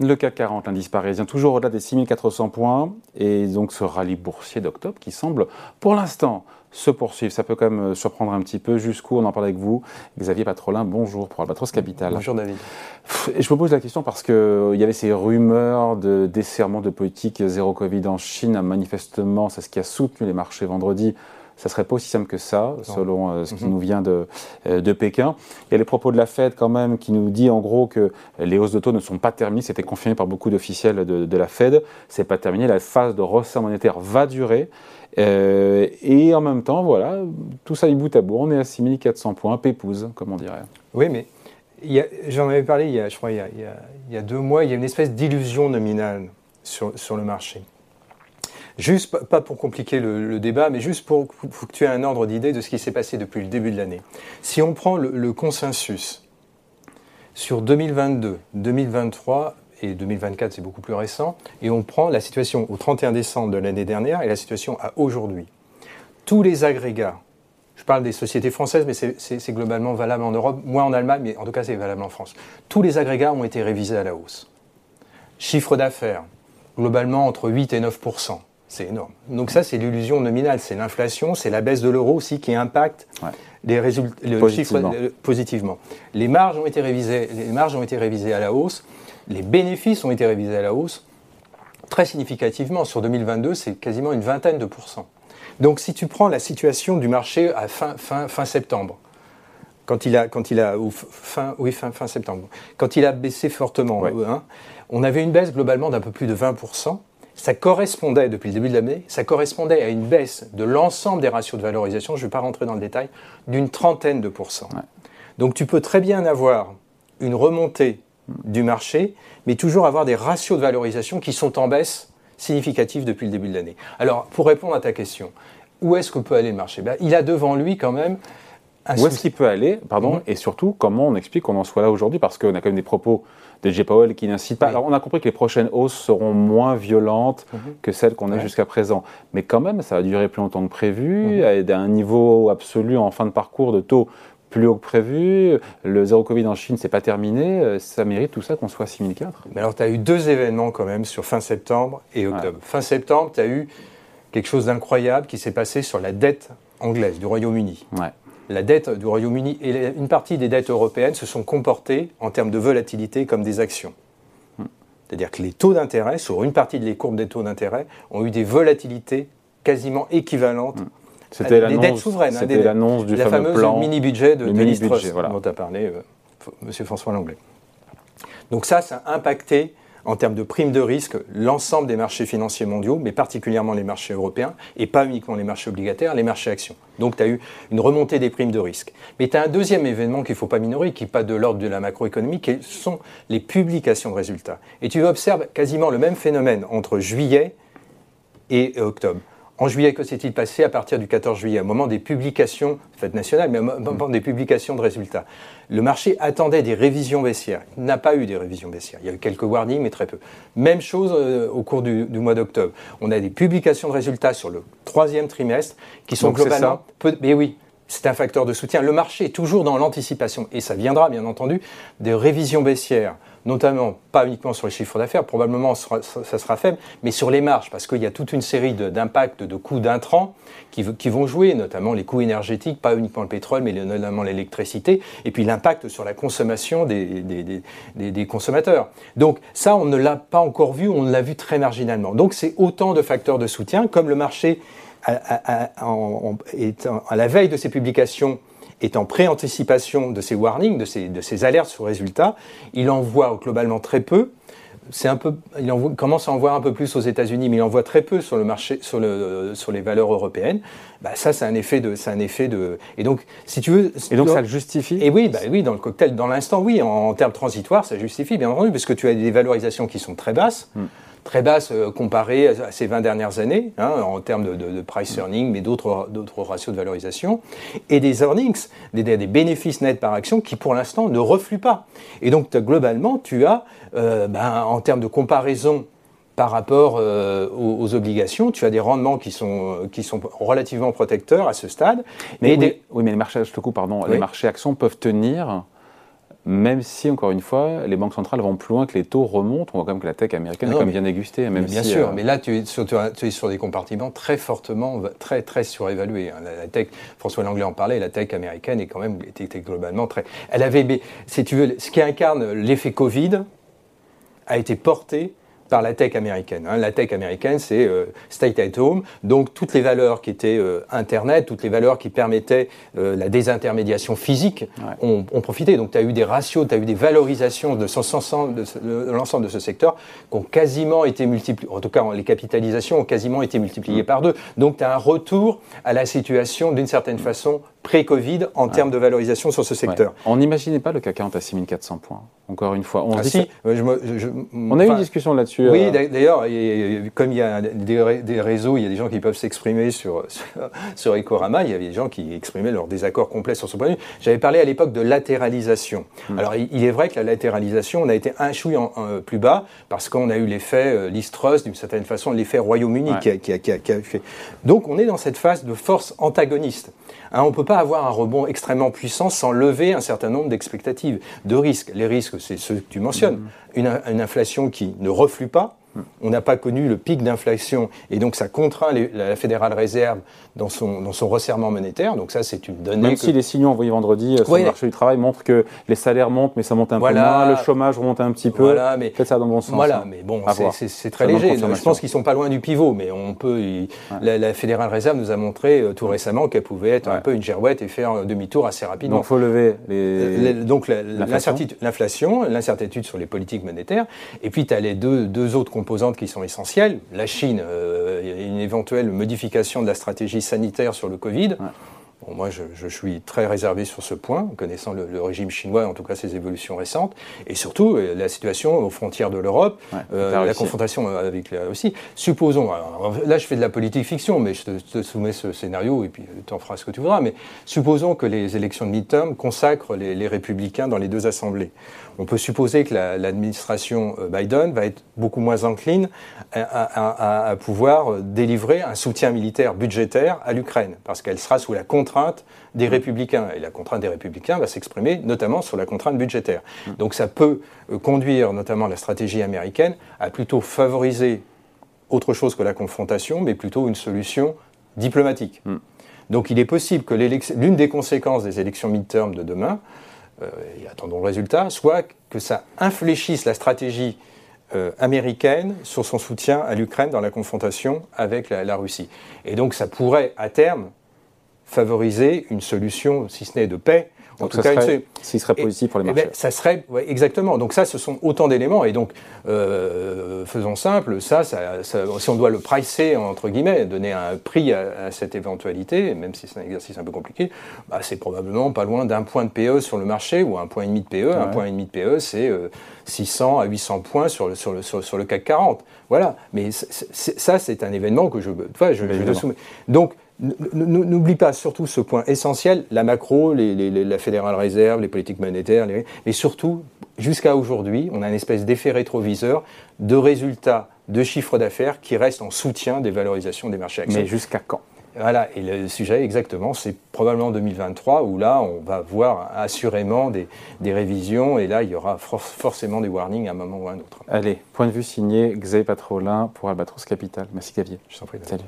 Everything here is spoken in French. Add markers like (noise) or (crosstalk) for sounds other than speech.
Le CAC 40, l'indice parisien, toujours au-delà des 6400 points. Et donc ce rallye boursier d'octobre qui semble, pour l'instant, se poursuivre. Ça peut quand même surprendre un petit peu. Jusqu'où on en parle avec vous Xavier Patrolin, bonjour pour Albatros Capital. Bonjour David. Et je me pose la question parce qu'il y avait ces rumeurs de desserrement de politique zéro Covid en Chine. Manifestement, c'est ce qui a soutenu les marchés vendredi ça serait pas aussi simple que ça, selon euh, ce qui mhm. nous vient de, euh, de, Pékin. Il y a les propos de la Fed quand même qui nous dit en gros que les hausses de taux ne sont pas terminées. C'était confirmé par beaucoup d'officiels de, de, la Fed. C'est pas terminé. La phase de resserre monétaire va durer. Euh, et en même temps, voilà, tout ça du bout à bout. On est à 6400 points, pépouze, comme on dirait. Oui, mais j'en avais parlé il y a, je crois, il y a, il y a deux mois. Il y a une espèce d'illusion nominale sur, sur le marché. Juste, pas pour compliquer le, débat, mais juste pour, que tu aies un ordre d'idée de ce qui s'est passé depuis le début de l'année. Si on prend le, consensus sur 2022, 2023 et 2024, c'est beaucoup plus récent, et on prend la situation au 31 décembre de l'année dernière et la situation à aujourd'hui, tous les agrégats, je parle des sociétés françaises, mais c'est globalement valable en Europe, moins en Allemagne, mais en tout cas c'est valable en France. Tous les agrégats ont été révisés à la hausse. Chiffre d'affaires, globalement entre 8 et 9 c'est énorme. Donc ça, c'est l'illusion nominale, c'est l'inflation, c'est la baisse de l'euro aussi qui impacte les résultats, le positivement. chiffre positivement. Les marges ont été révisées, les marges ont été révisées à la hausse, les bénéfices ont été révisés à la hausse, très significativement. Sur 2022, c'est quasiment une vingtaine de pourcents. Donc si tu prends la situation du marché à fin, fin, fin septembre, quand il a, quand il a fin, oui, fin, fin septembre, quand il a baissé fortement, hein, on avait une baisse globalement d'un peu plus de 20% ça correspondait, depuis le début de l'année, ça correspondait à une baisse de l'ensemble des ratios de valorisation, je ne vais pas rentrer dans le détail, d'une trentaine de pourcents. Donc tu peux très bien avoir une remontée du marché, mais toujours avoir des ratios de valorisation qui sont en baisse significative depuis le début de l'année. Alors, pour répondre à ta question, où est-ce que peut aller le marché? Ben, Il a devant lui quand même où est-ce qu'il peut aller, pardon, mhm. et surtout comment on explique qu'on en soit là aujourd'hui, parce qu'on a quand même des propos de J. Powell qui n'incitent pas. Alors on a compris que les prochaines hausses seront moins violentes mhm. que celles qu'on a jusqu'à présent, mais quand même ça va durer plus longtemps que prévu, mmh. à un niveau absolu en fin de parcours de taux plus haut que prévu, le zéro Covid en Chine, c'est pas terminé, ça mérite tout ça qu'on soit à 6004 Mais alors, tu as eu deux événements quand même sur fin septembre et octobre. Fin septembre, tu as eu quelque chose d'incroyable qui s'est passé sur la dette anglaise du Royaume-Uni. Ouais la dette du Royaume-Uni et une partie des dettes européennes se sont comportées en termes de volatilité comme des actions. C'est-à-dire que les taux d'intérêt, sur une partie des courbes des taux d'intérêt, ont eu des volatilités quasiment équivalentes. C'était des dettes souveraines. Hein, c'était l'annonce du la fameux plan, mini-budget de, mini dont a parlé euh, M. François Langlais. Donc ça, ça a impacté en termes de primes de risque l'ensemble des marchés financiers mondiaux, mais particulièrement les marchés européens, et pas uniquement les marchés obligataires, les marchés actions. Donc tu as eu une remontée des primes de risque. Mais tu as un deuxième événement qu'il ne faut pas minorer, qui n'est pas de l'ordre de la macroéconomie, qui sont les publications de résultats. Et tu observes quasiment le même phénomène entre juillet et octobre. En juillet, que s'est-il passé à partir du 14 juillet, au moment des publications, fête nationale, mais au moment des publications de résultats Le marché attendait des révisions baissières. Il n'a pas eu des révisions baissières. Il y a eu quelques warnings, mais très peu. Même chose euh, au cours du, mois d'octobre. On a des publications de résultats sur le troisième trimestre qui sont globalement... Peu, mais oui, c'est un facteur de soutien. Le marché est toujours dans l'anticipation, et ça viendra bien entendu des révisions baissières notamment pas uniquement sur les chiffres d'affaires, probablement ça sera faible, mais sur les marges, parce qu'il y a toute une série d'impacts de, coûts d'intrants qui, vont jouer, notamment les coûts énergétiques, pas uniquement le pétrole, mais notamment l'électricité, et puis l'impact sur la consommation des, consommateurs. Donc ça, on ne l'a pas encore vu, on l'a vu très marginalement. Donc c'est autant de facteurs de soutien, comme le marché à, à la veille de ces publications est en pré-anticipation de ces warnings, de ces, de ces alertes sur résultats. Il en voit globalement très peu. C'est un peu, il en commence à en voir un peu plus aux États-Unis, mais il en voit très peu sur le marché, sur, le, sur les valeurs européennes. Bah, ça, c'est un effet de, c'est un effet de. Et donc, si tu veux. Et donc, ça le justifie? Et oui, bah, oui, dans le cocktail, dans l'instant, oui, en, termes transitoires, ça justifie, bien entendu, parce que tu as des valorisations qui sont très basses. Hmm très basse euh, comparée à ces 20 dernières années, hein, en termes de, price earning, mais d'autres ratios de valorisation, et des earnings, des, des, bénéfices nets par action qui pour l'instant ne refluent pas. Et donc globalement, tu as, euh, ben, en termes de comparaison par rapport euh, aux, obligations, tu as des rendements qui sont, qui sont relativement protecteurs à ce stade. Mais, oui, mais les marchés, je te coupe, pardon, les marchés actions peuvent tenir même si, encore une fois, les banques centrales vont plus loin que les taux remontent. On voit quand même que la tech américaine est quand même bien dégustée. Même bien sûr, mais là, tu es, sur, tu es, sur, des compartiments très fortement, très, très surévalués. Hein. La, tech, François Langlais en parlait, la tech américaine est quand même était, globalement très. Elle avait, si tu veux, ce qui incarne l'effet Covid a été porté par la tech américaine. Hein. La tech américaine, c'est euh, state at home, donc toutes les valeurs qui étaient euh, Internet, toutes les valeurs qui permettaient euh, la désintermédiation physique ont, profité. Donc tu as eu des ratios, tu as eu des valorisations de, de, l'ensemble de ce secteur qui ont quasiment été multipliées, en tout cas les capitalisations ont quasiment été multipliées mm. par deux. Donc tu as un retour à la situation d'une certaine façon pré-Covid en termes de valorisation sur ce secteur. On n'imaginait pas le CAC 40 à 6400 points, encore une fois. On, ah si, on a eu une discussion là-dessus. Oui, euh. d'ailleurs, comme il y a des, réseaux, il y a des gens qui peuvent s'exprimer (laughs) sur, sur, Ecorama, il y avait des gens qui exprimaient leur désaccord complet sur ce point de vue. J'avais parlé à l'époque de latéralisation. Hmm. Alors, il, est vrai que la latéralisation, on a été un chouille en, plus bas parce qu'on a eu l'effet euh, d'une certaine façon, l'effet Royaume-Uni qui, a, qui, qui a fait. Donc, on est dans cette phase de force antagoniste. Hein, on ne peut pas avoir un rebond extrêmement puissant sans lever un certain nombre d'expectatives, de risques. Les risques, c'est ceux que tu mentionnes. Mm-hmm. une, inflation qui ne reflue pas, on n'a pas connu le pic d'inflation et donc ça contraint la Fédérale Réserve dans son, dans son resserrement monétaire. Donc ça, c'est une donnée. Même si les signaux envoyés vendredi euh, sur le marché du travail montrent que les salaires montent, mais ça monte un peu moins, le chômage remonte un petit peu. Voilà, mais ça dans le bon sens. Voilà, hein. mais bon, c'est très léger. je pense qu'ils sont pas loin du pivot, mais on peut. la, Fédérale Réserve nous a montré euh, tout récemment qu'elle pouvait être un peu une girouette et faire demi-tour assez rapidement. Donc, faut lever les. donc l'inflation, l'incertitude sur les politiques monétaires, et puis tu as les deux, deux autres composantes qui sont essentielles. La Chine, euh, une éventuelle modification de la stratégie sanitaire sur le Covid. Bon, moi, je, suis très réservé sur ce point, connaissant le, régime chinois, en tout cas ses évolutions récentes, et surtout euh, la situation aux frontières de l'Europe, euh, la confrontation avec la Russie. Supposons, là je fais de la politique fiction, mais je te, soumets ce scénario, et puis tu en feras ce que tu voudras, mais supposons que les élections de midterm consacrent les, les républicains dans les deux assemblées on peut supposer que l'administration euh, Biden va être beaucoup moins encline à, pouvoir euh, délivrer un soutien militaire budgétaire à l'Ukraine, parce qu'elle sera sous la contrainte des républicains. Et la contrainte des républicains va s'exprimer notamment sur la contrainte budgétaire. Donc ça peut euh, conduire notamment la stratégie américaine à plutôt favoriser autre chose que la confrontation, mais plutôt une solution diplomatique. Mm. Donc il est possible que l'une des conséquences des élections midterm de demain euh, et attendons le résultat, soit que ça infléchisse la stratégie euh, américaine sur son soutien à l'Ukraine dans la confrontation avec la, Russie. Et donc ça pourrait, à terme, favoriser une solution, si ce n'est de paix, en tout cas, serait, serait positif pour les eh marchés. Ben, ça serait exactement. Donc ça, ce sont autant d'éléments. Et donc, euh, faisons simple, ça, ça, si on doit le pricer entre guillemets, donner un prix à, cette éventualité, même si c'est un exercice un peu compliqué, bah, c'est probablement pas loin d'un point de PE sur le marché ou un point et demi de PE. Un point et demi de PE, c'est 600 euh, à 800 points sur le, sur le, sur, le CAC 40. Voilà. Mais ça, c'est un événement que je, je, je, je soumets. Donc N'oublie pas surtout ce point essentiel, la macro, la Fédérale Réserve, les politiques monétaires, les, mais surtout, jusqu'à aujourd'hui, on a une espèce d'effet rétroviseur de résultats de chiffres d'affaires qui restent en soutien des valorisations des marchés actions. Mais jusqu'à quand? Voilà, et le sujet exactement, c'est probablement 2023 où là, on va voir assurément des, révisions et là, il y aura forcément des warnings à un moment ou à un autre. Allez, point de vue signé Xavier Patrolin pour Albatros Capital. Merci Xavier. Je t'en prie. Salut.